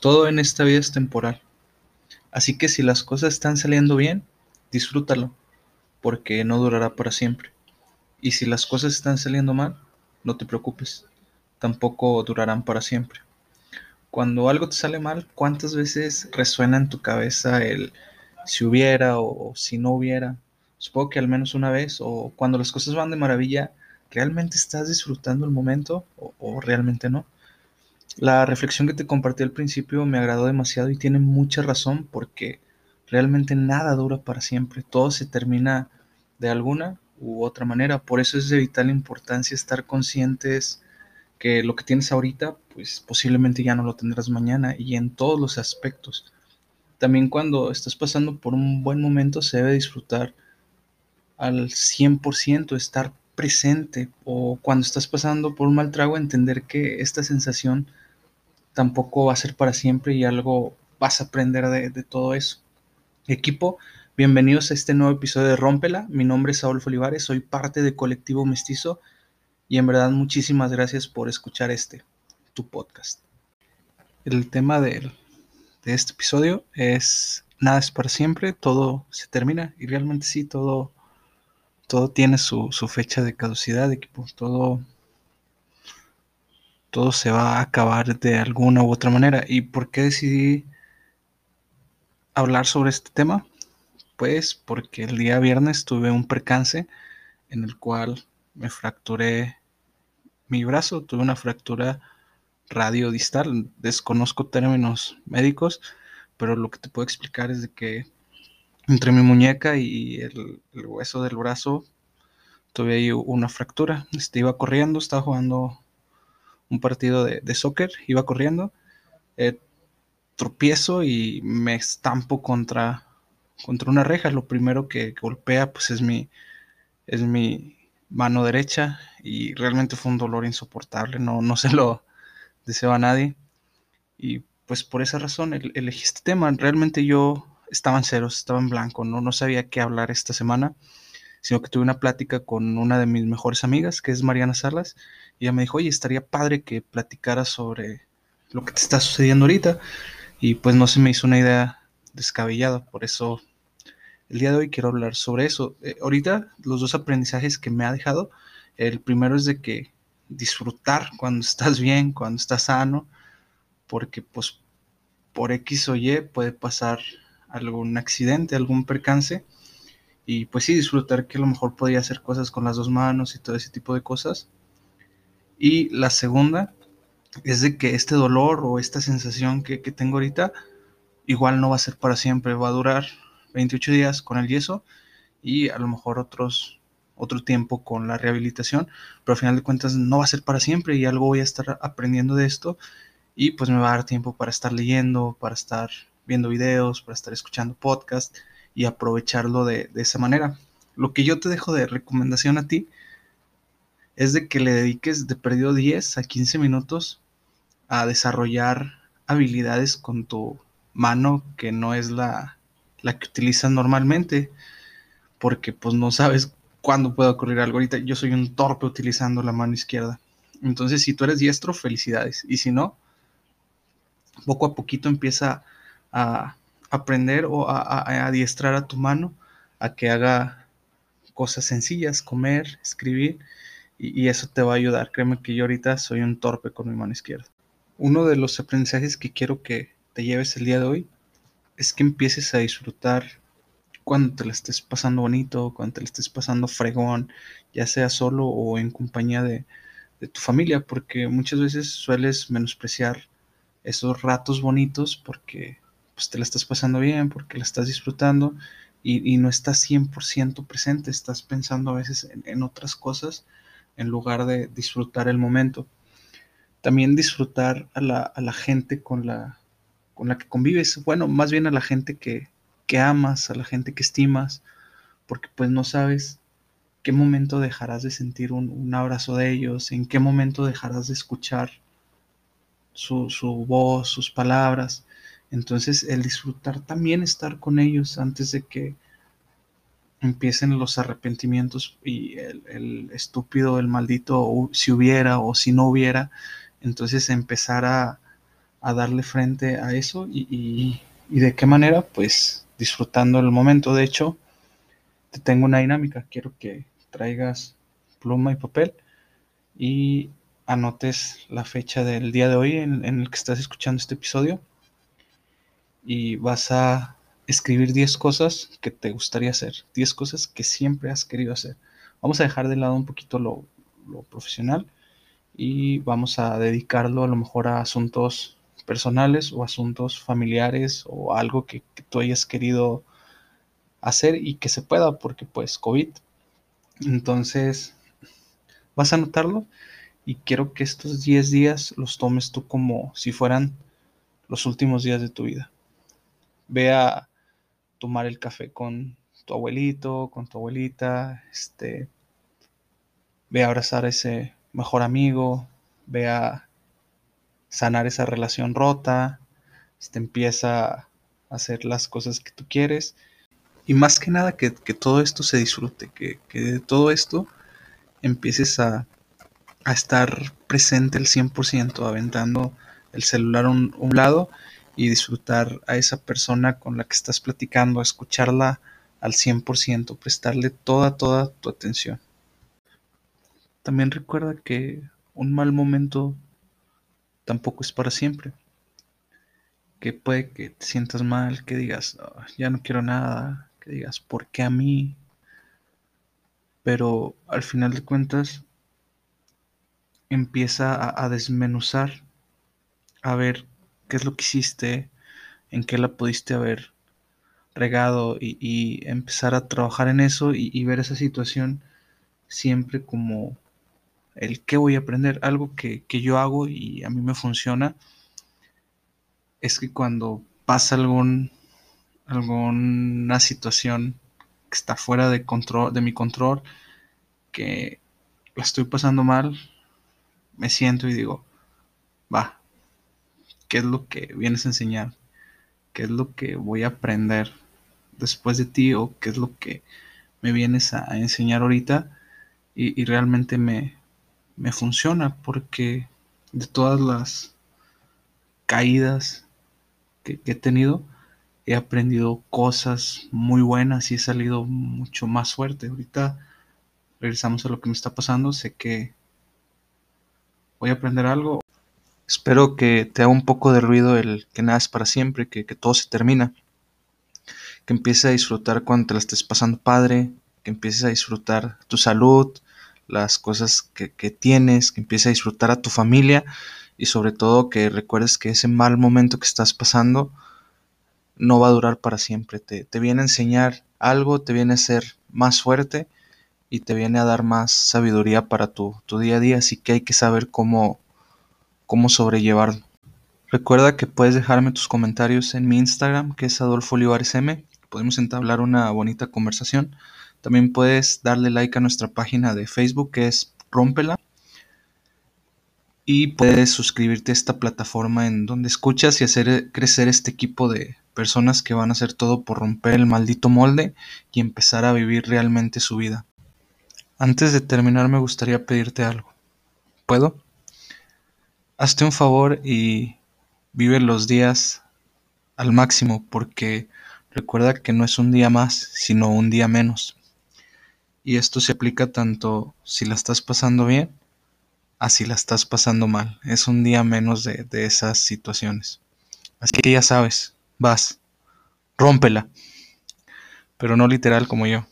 Todo en esta vida es temporal. Así que si las cosas están saliendo bien, disfrútalo, porque no durará para siempre. Y si las cosas están saliendo mal, no te preocupes, tampoco durarán para siempre. Cuando algo te sale mal, ¿cuántas veces resuena en tu cabeza el si hubiera o, si no hubiera? Supongo que al menos una vez, o cuando las cosas van de maravilla, ¿realmente estás disfrutando el momento o, realmente no? La reflexión que te compartí al principio me agradó demasiado y tiene mucha razón porque realmente nada dura para siempre, todo se termina de alguna u otra manera, por eso es de vital importancia estar conscientes que lo que tienes ahorita, pues posiblemente ya no lo tendrás mañana y en todos los aspectos. También cuando estás pasando por un buen momento se debe disfrutar al 100%, estar presente o cuando estás pasando por un mal trago entender que esta sensación tampoco va a ser para siempre y algo vas a aprender de, todo eso. Equipo, bienvenidos a este nuevo episodio de Rómpela. Mi nombre es Saúl Olivares, soy parte de Colectivo Mestizo y en verdad muchísimas gracias por escuchar este, tu podcast. El tema de, este episodio es nada es para siempre, todo se termina y realmente sí, todo, todo tiene su, su fecha de caducidad, equipo, todo todo se va a acabar de alguna u otra manera. ¿Y por qué decidí hablar sobre este tema? Pues porque el día viernes tuve un percance en el cual me fracturé mi brazo, tuve una fractura radiodistal, desconozco términos médicos, pero lo que te puedo explicar es de que entre mi muñeca y el, hueso del brazo tuve ahí una fractura. Este, iba corriendo, estaba jugando un partido de, soccer, iba corriendo, eh, tropiezo y me estampo contra, contra una reja. Lo primero que golpea pues es mi, es mi mano derecha y realmente fue un dolor insoportable, no, no se lo deseo a nadie. Y pues por esa razón elegí este tema. Realmente yo estaba en ceros, estaba en blanco, no, no sabía qué hablar esta semana sino que tuve una plática con una de mis mejores amigas, que es Mariana Salas, y ella me dijo, oye, estaría padre que platicara sobre lo que te está sucediendo ahorita, y pues no se me hizo una idea descabellada, por eso el día de hoy quiero hablar sobre eso. Eh, ahorita los dos aprendizajes que me ha dejado, el primero es de que disfrutar cuando estás bien, cuando estás sano, porque pues por X o Y puede pasar algún accidente, algún percance, y pues sí, disfrutar que a lo mejor podía hacer cosas con las dos manos y todo ese tipo de cosas. Y la segunda es de que este dolor o esta sensación que, tengo ahorita igual no va a ser para siempre, va a durar 28 días con el yeso y a lo mejor otros otro tiempo con la rehabilitación, pero al final de cuentas no va a ser para siempre y algo voy a estar aprendiendo de esto y pues me va a dar tiempo para estar leyendo, para estar viendo videos, para estar escuchando podcasts y aprovecharlo de, esa manera. Lo que yo te dejo de recomendación a ti es de que le dediques de perdido 10 a 15 minutos a desarrollar habilidades con tu mano que no es la, la que utilizas normalmente porque pues no sabes cuándo puede ocurrir algo. Ahorita yo soy un torpe utilizando la mano izquierda. Entonces si tú eres diestro, felicidades. Y si no, poco a poquito empieza a, aprender o a, adiestrar a tu mano a que haga cosas sencillas, comer, escribir, y, eso te va a ayudar. Créeme que yo ahorita soy un torpe con mi mano izquierda. Uno de los aprendizajes que quiero que te lleves el día de hoy es que empieces a disfrutar cuando te la estés pasando bonito, cuando te la estés pasando fregón, ya sea solo o en compañía de tu familia, porque muchas veces sueles menospreciar esos ratos bonitos porque pues te la estás pasando bien, porque la estás disfrutando y, no estás 100% presente, estás pensando a veces en, otras cosas en lugar de disfrutar el momento. También disfrutar a la, gente con la, con la que convives, bueno, más bien a la gente que, amas, a la gente que estimas, porque pues no sabes qué momento dejarás de sentir un, abrazo de ellos, en qué momento dejarás de escuchar su, su, voz, sus palabras. Entonces el disfrutar también estar con ellos antes de que empiecen los arrepentimientos y el, estúpido, el maldito, si hubiera o si no hubiera, entonces empezar a, darle frente a eso y, y de qué manera, pues disfrutando el momento. De hecho, te tengo una dinámica. Quiero que traigas pluma y papel y anotes la fecha del día de hoy en, el que estás escuchando este episodio y vas a escribir 10 cosas que te gustaría hacer, 10 cosas que siempre has querido hacer. Vamos a dejar de lado un poquito lo, profesional y vamos a dedicarlo a lo mejor a asuntos personales o asuntos familiares o algo que, que tú hayas querido hacer y que se pueda porque pues COVID. Entonces, vas a anotarlo y quiero que estos 10 días los tomes tú como si fueran los últimos días de tu vida. Ve a tomar el café con tu abuelito, con tu abuelita, este, ve a abrazar a ese mejor amigo, ve a sanar esa relación rota, este, empieza a hacer las cosas que tú quieres. Y más que nada que, todo esto se disfrute, que, que, de todo esto empieces a, a estar presente el 100%, aventando el celular a un, lado y disfrutar a esa persona con la que estás platicando, escucharla al 100%, prestarle toda, toda tu atención. También recuerda que un mal momento tampoco es para siempre. Que puede que te sientas mal, que digas, ah, ya no quiero nada, que digas, ¿por qué a mí? Pero al final de cuentas empieza a, desmenuzar, a ver qué es lo que hiciste, en qué la pudiste haber regado y, empezar a trabajar en eso y, ver esa situación siempre como el qué voy a aprender. Algo que, que, yo hago y a mí me funciona es que cuando pasa algún alguna situación que está fuera de control, de mi control, que la estoy pasando mal, me siento y digo, va, ¿qué es lo que vienes a enseñar? ¿Qué es lo que voy a aprender después de ti? ¿O qué es lo que me vienes a, enseñar ahorita? Y, realmente me, me funciona porque de todas las caídas que he tenido, he aprendido cosas muy buenas y he salido mucho más fuerte. Ahorita regresamos a lo que me está pasando. Sé que voy a aprender algo. Espero que te haga un poco de ruido el que nada es para siempre, que, todo se termina. Que empieces a disfrutar cuando te la estés pasando padre, que empieces a disfrutar tu salud, las cosas que, que tienes, que empieces a disfrutar a tu familia y sobre todo que recuerdes que ese mal momento que estás pasando no va a durar para siempre. Te, viene a enseñar algo, te viene a ser más fuerte y te viene a dar más sabiduría para tu, día a día, así que hay que saber cómo, cómo sobrellevarlo. Recuerda que puedes dejarme tus comentarios en mi Instagram, que es Adolfo Olivares M. Podemos entablar una bonita conversación. También puedes darle like a nuestra página de Facebook, que es Rómpela. Y puedes suscribirte a esta plataforma en donde escuchas y hacer crecer este equipo de, personas que van a hacer todo por romper el maldito molde y empezar a vivir realmente su vida. Antes de terminar me gustaría pedirte algo. ¿Puedo? Hazte un favor y vive los días al máximo porque recuerda que no es un día más, sino un día menos. Y esto se aplica tanto si la estás pasando bien, a si la estás pasando mal. Es un día menos de, de esas situaciones. Así que ya sabes, vas, rómpela. Pero no literal como yo.